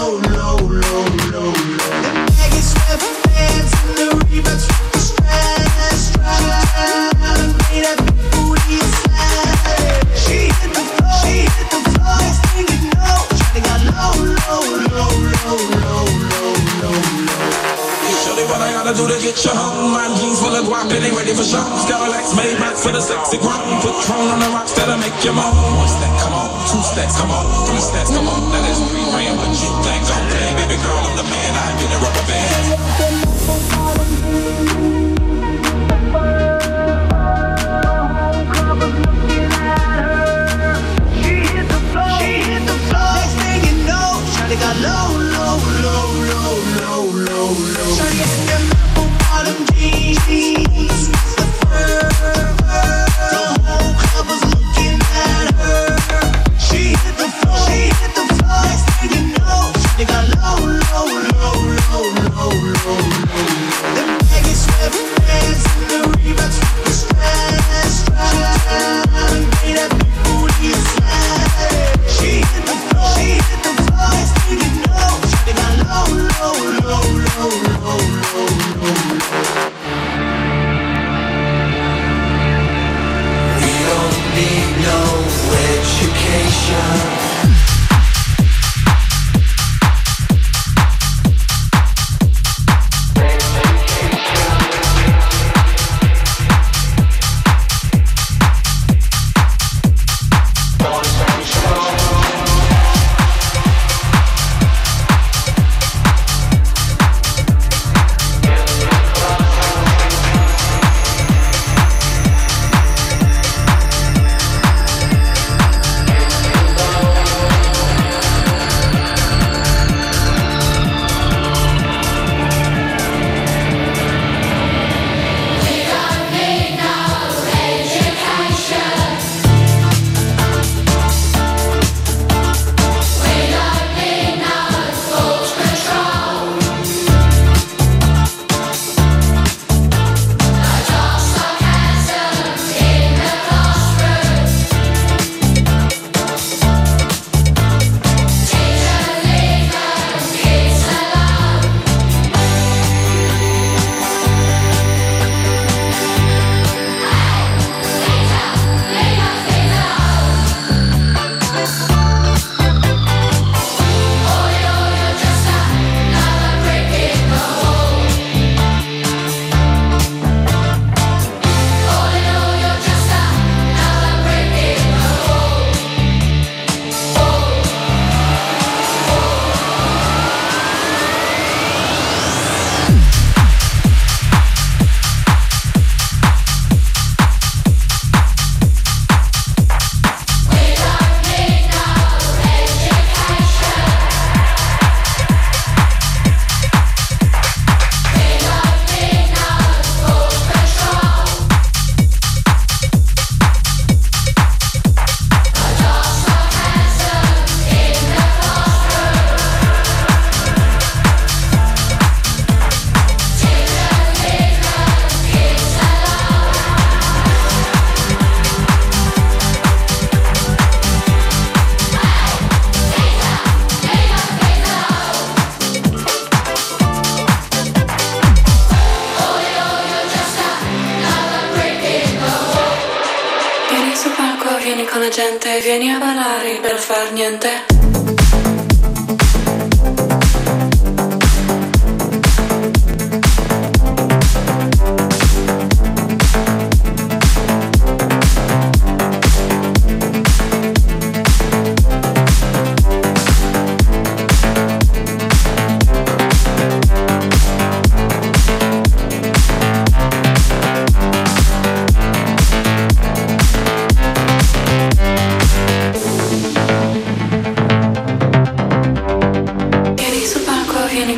Oh, no. get your home. My jeans full of guap and they ready for show. Scarlax made back for the sexy grown. Put throne on the rocks that'll make you moan. One step, come on. Two steps, come on. Three steps, come on. Now there's three grand, but you think I'm playing. Baby girl, I'm the man. I get a rubber band.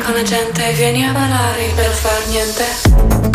Con la gente, vieni a ballare per far niente.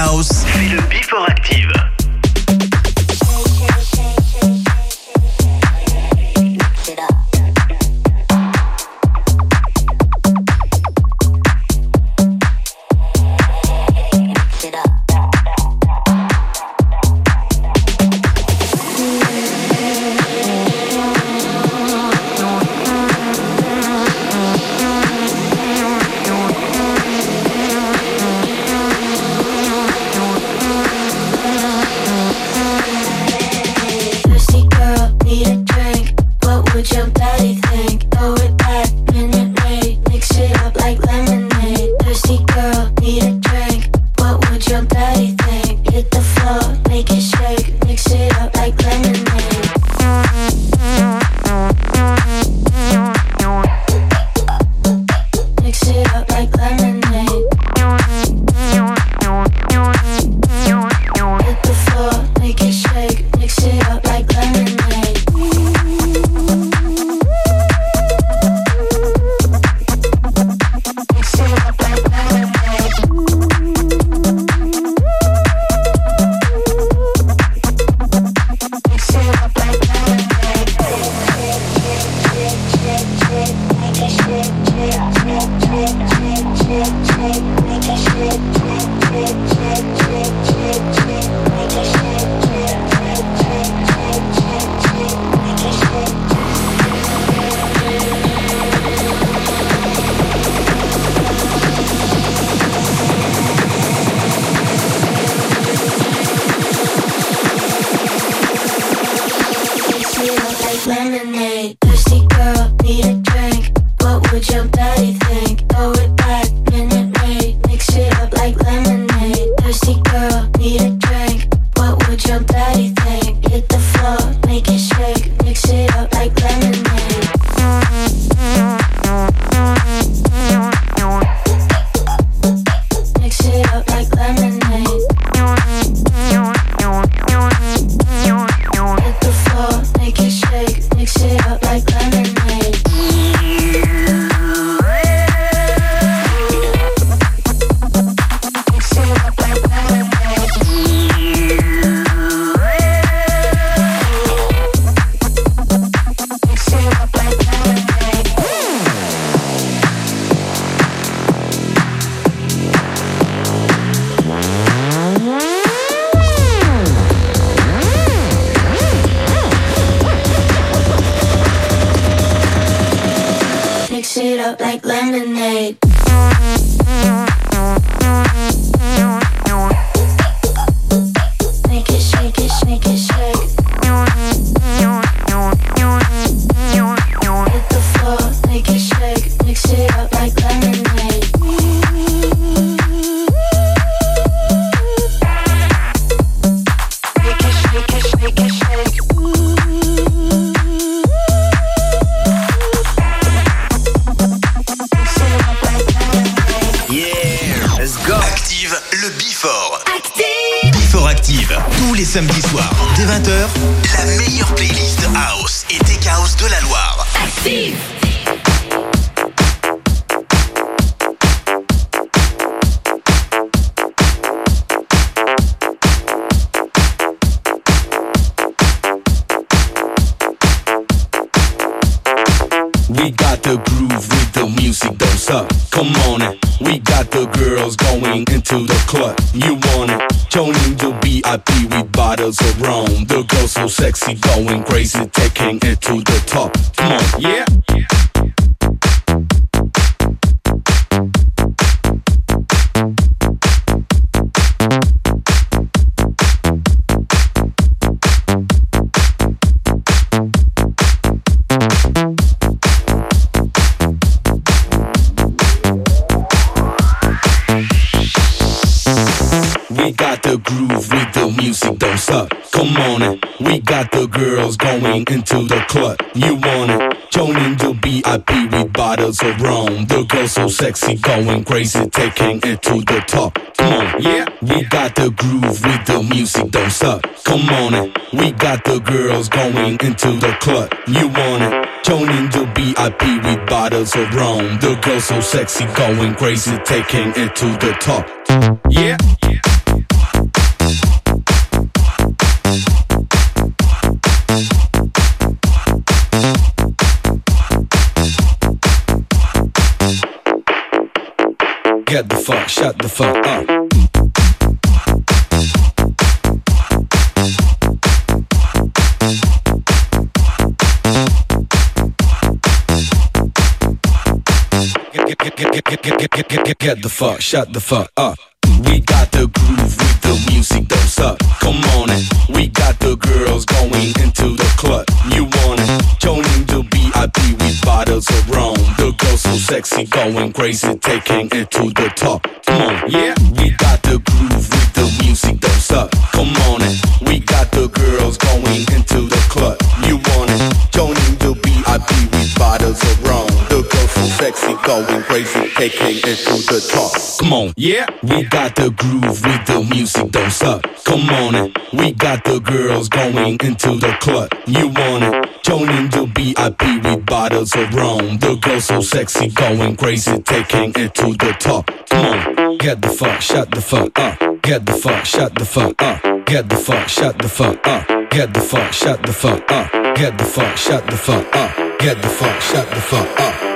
Ciao. Crazy, taking it to the top. Yeah. Yeah, get the fuck, shut the fuck up. Get, get, get, the fuck, shut the fuck up. We got the groove with the music, don't suck. Come on it. We got the girls going into the club. You want it? Joining the VIP with bottles of rum. The girls so sexy, going crazy, taking it to the top. Come on, yeah. We got the groove with the music, don't suck. Come on it. We got the girls going into sexy, going crazy, taking it to the top. Come on, yeah. We got the groove with the music, don't suck. Come on it. We got the girls going into the club. You want it? Joining the VIP with bottles of rum. The girls so sexy, going crazy, taking it to the top. Come on, get the fuck, shut the fuck up. Get the fuck, shut the fuck up. Get the fuck, shut the fuck up. Get the fuck, shut the fuck up. Get the fuck, shut the fuck up. Get the fuck, shut the fuck up.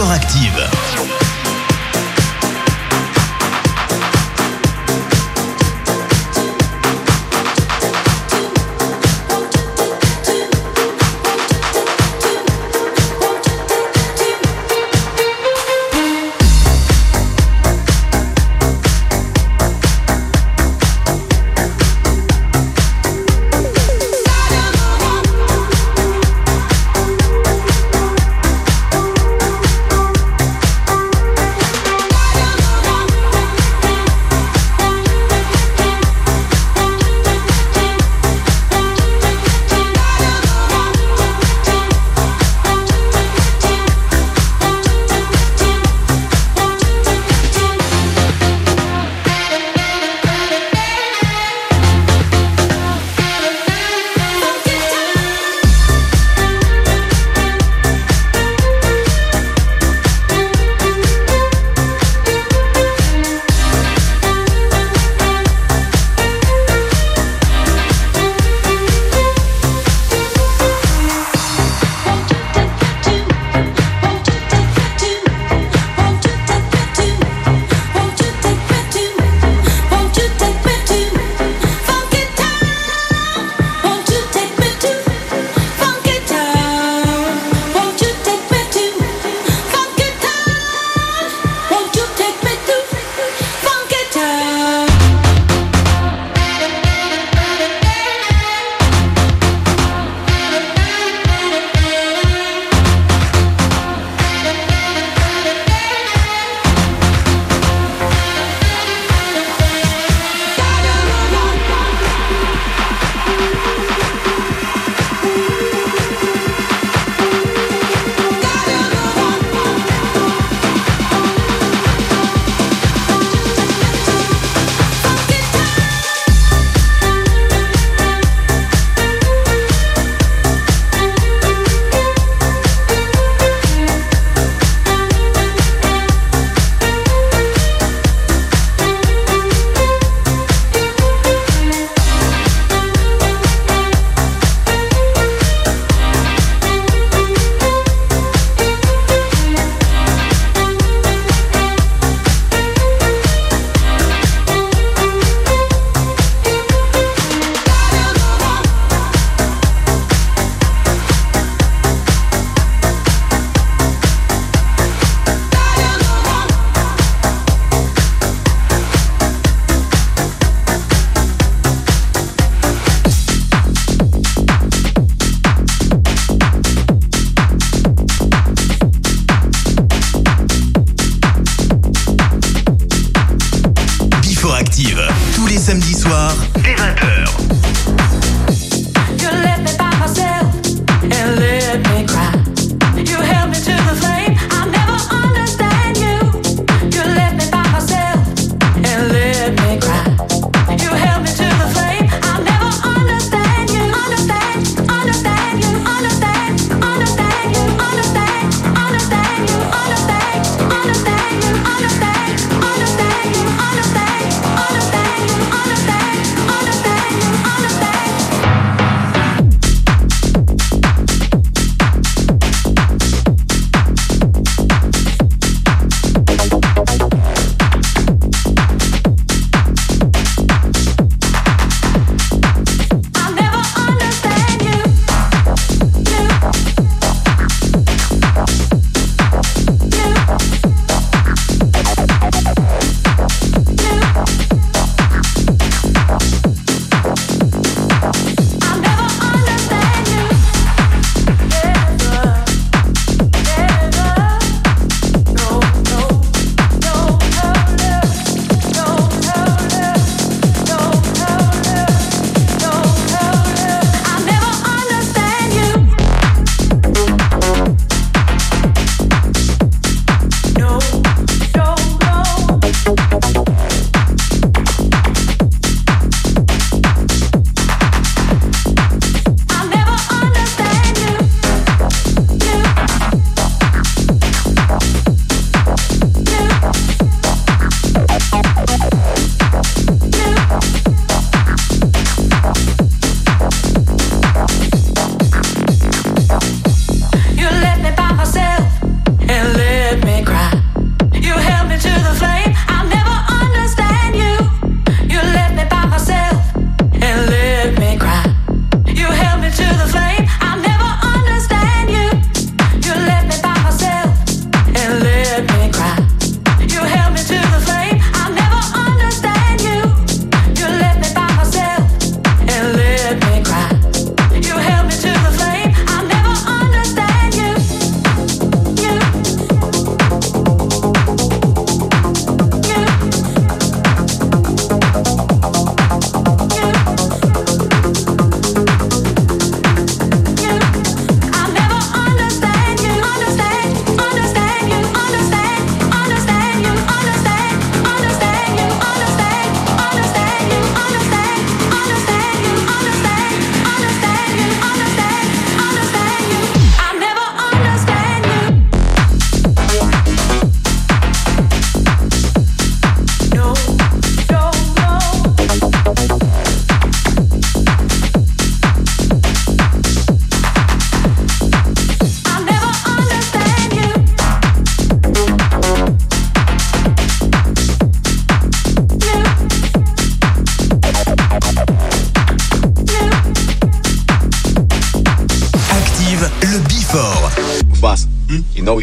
Active.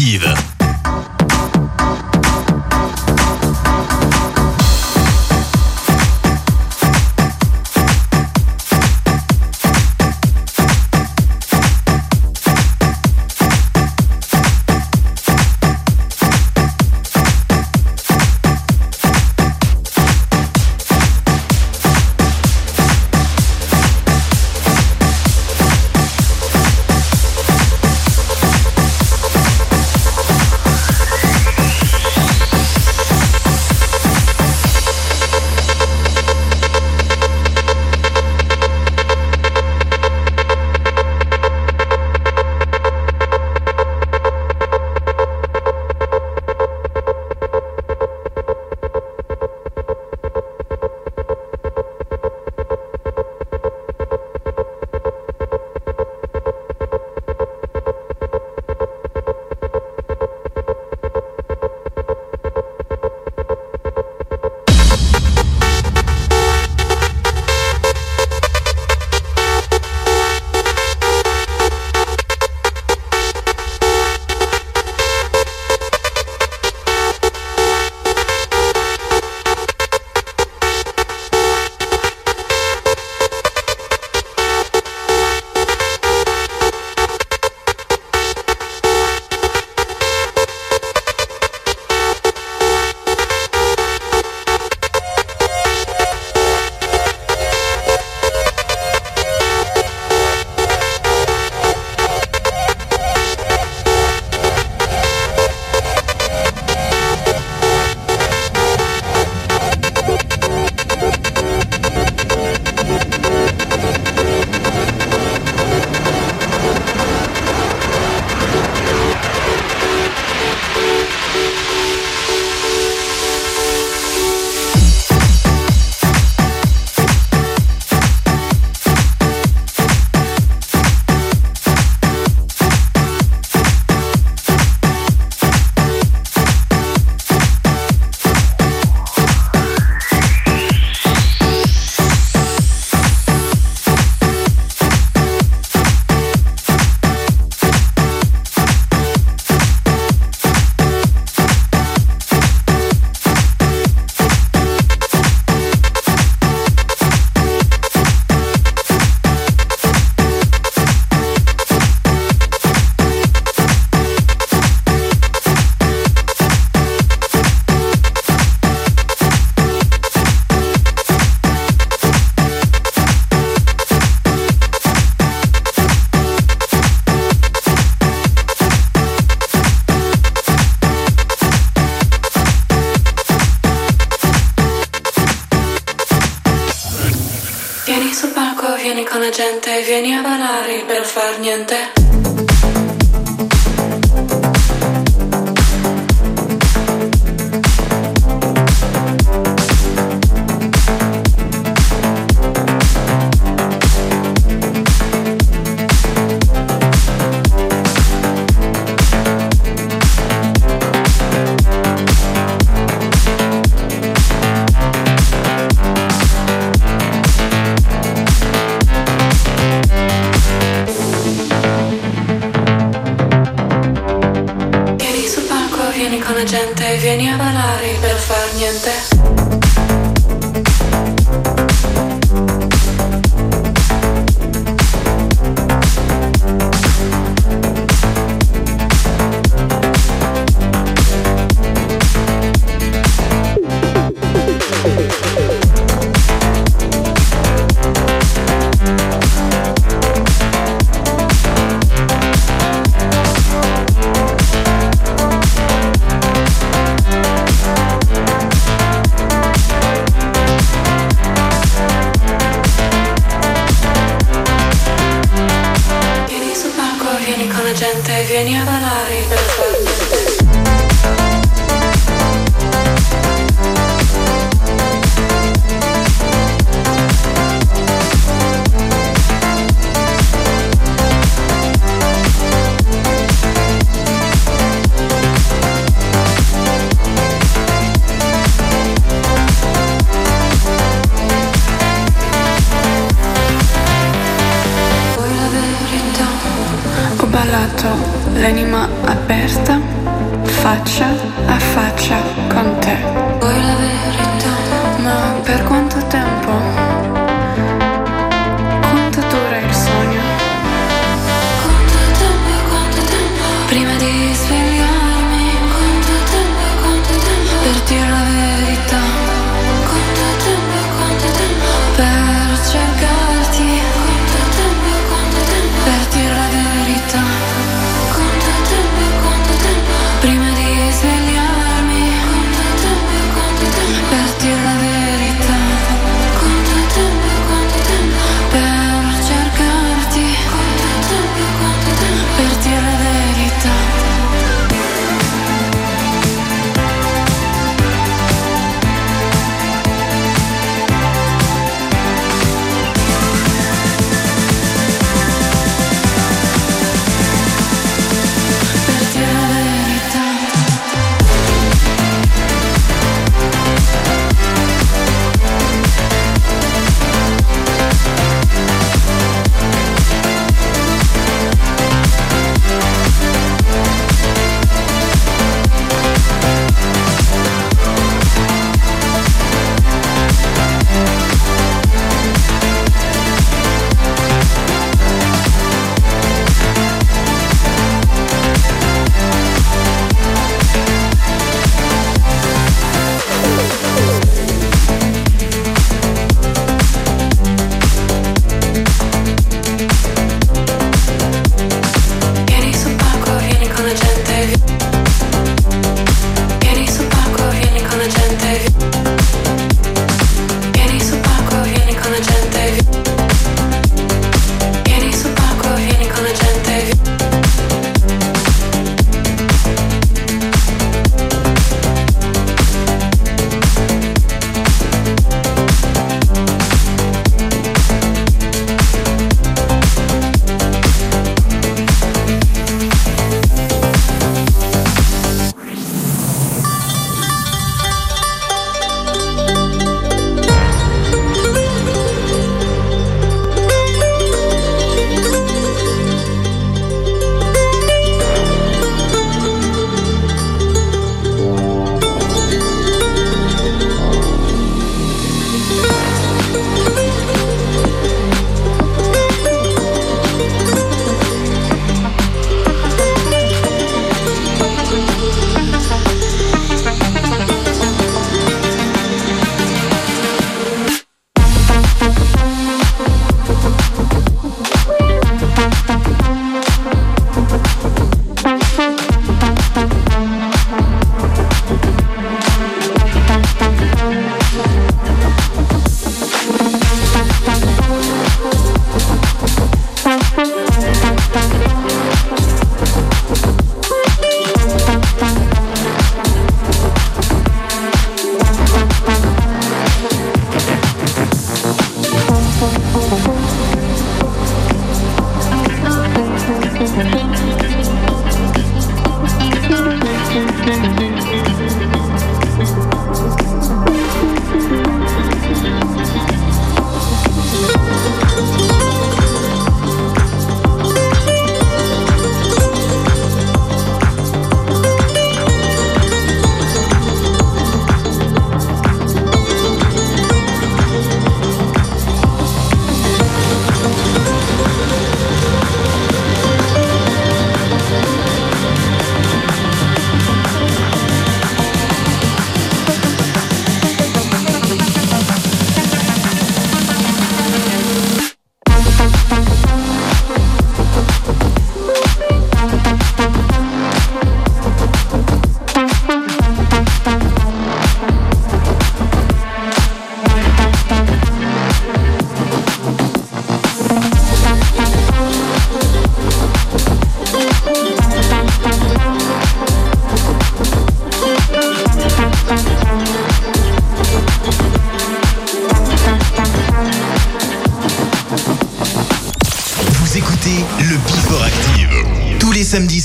Active.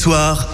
Soir,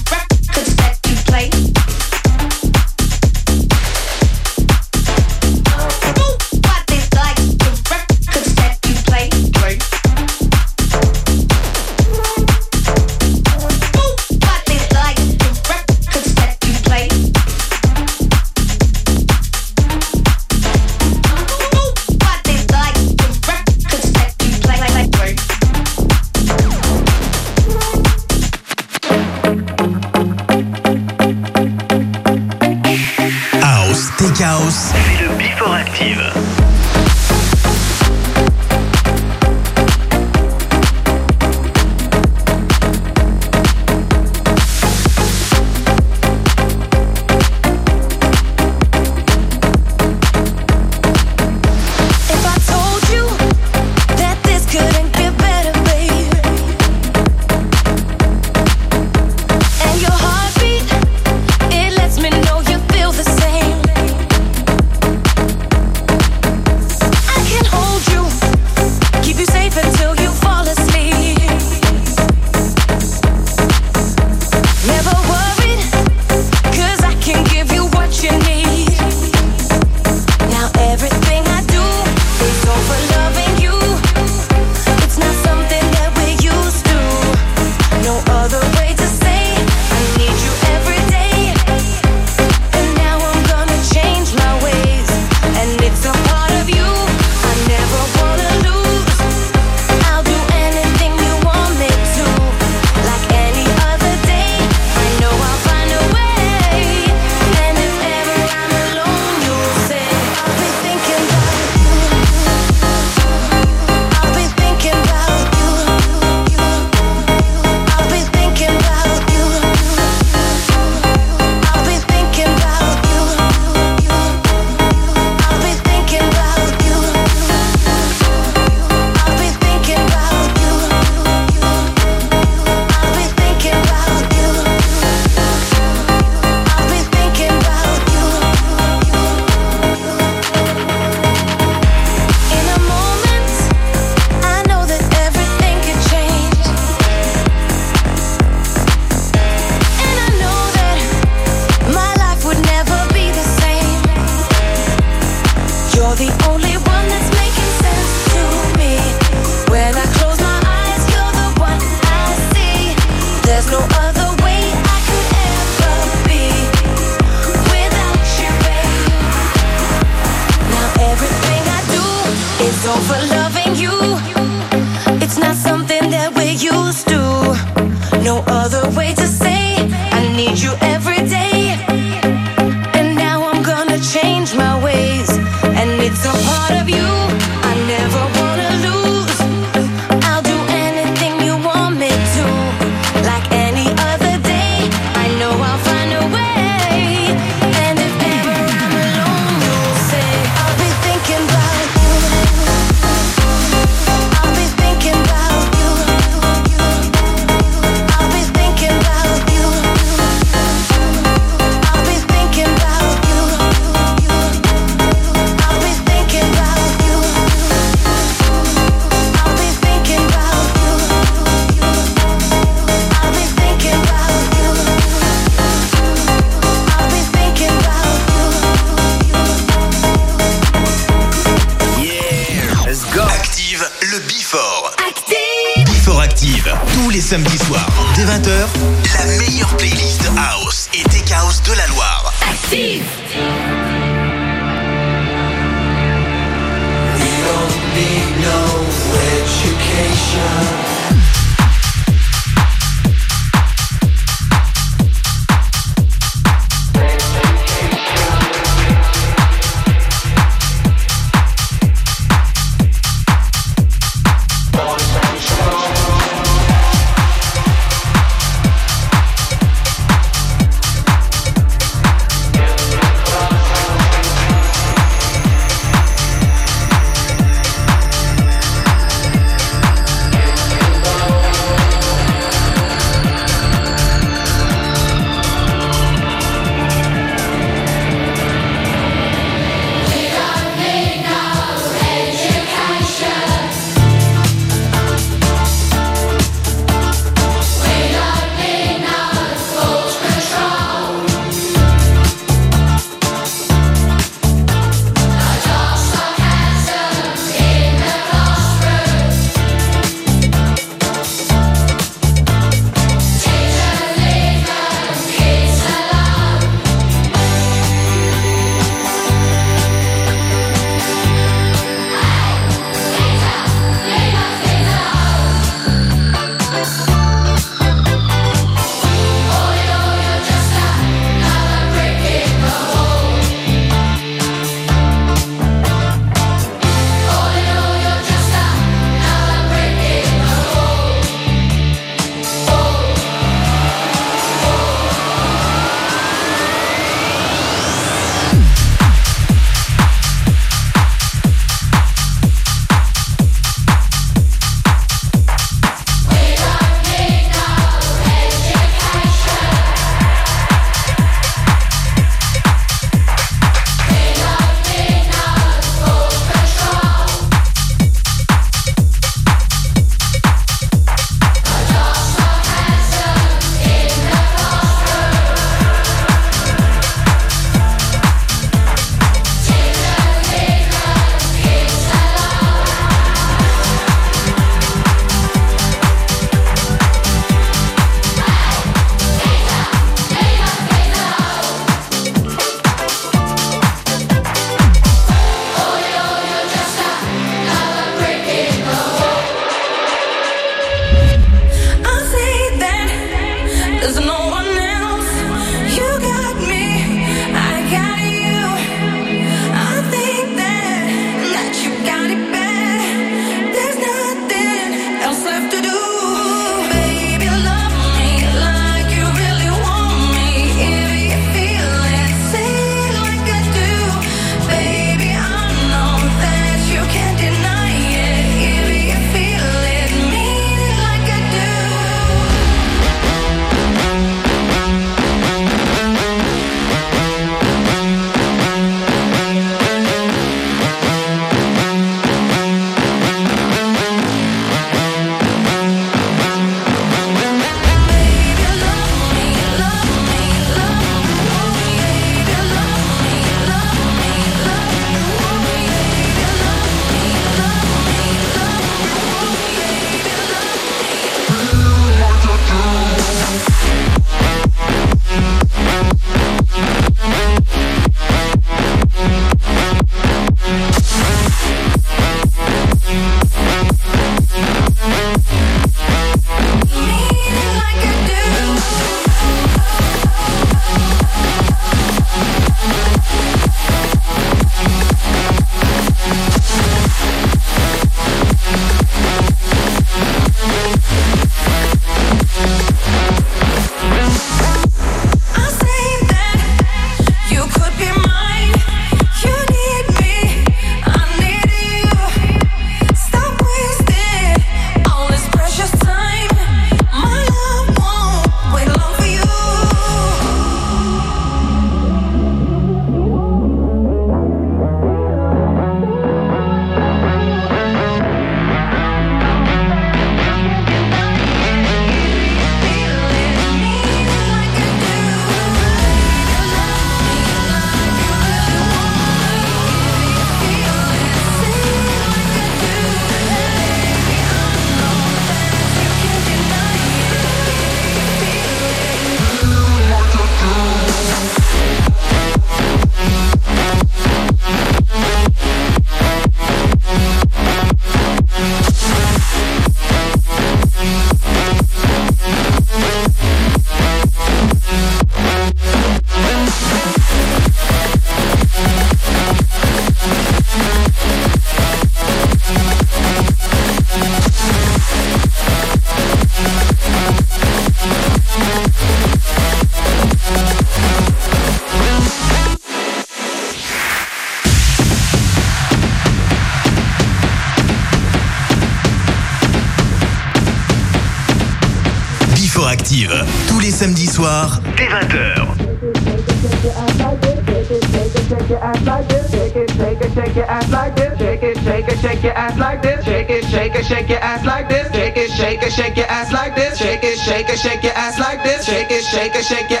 shake it, shake your ass like this. Shake it, shake it, shake your ass like this. Shake it, shake it, shake your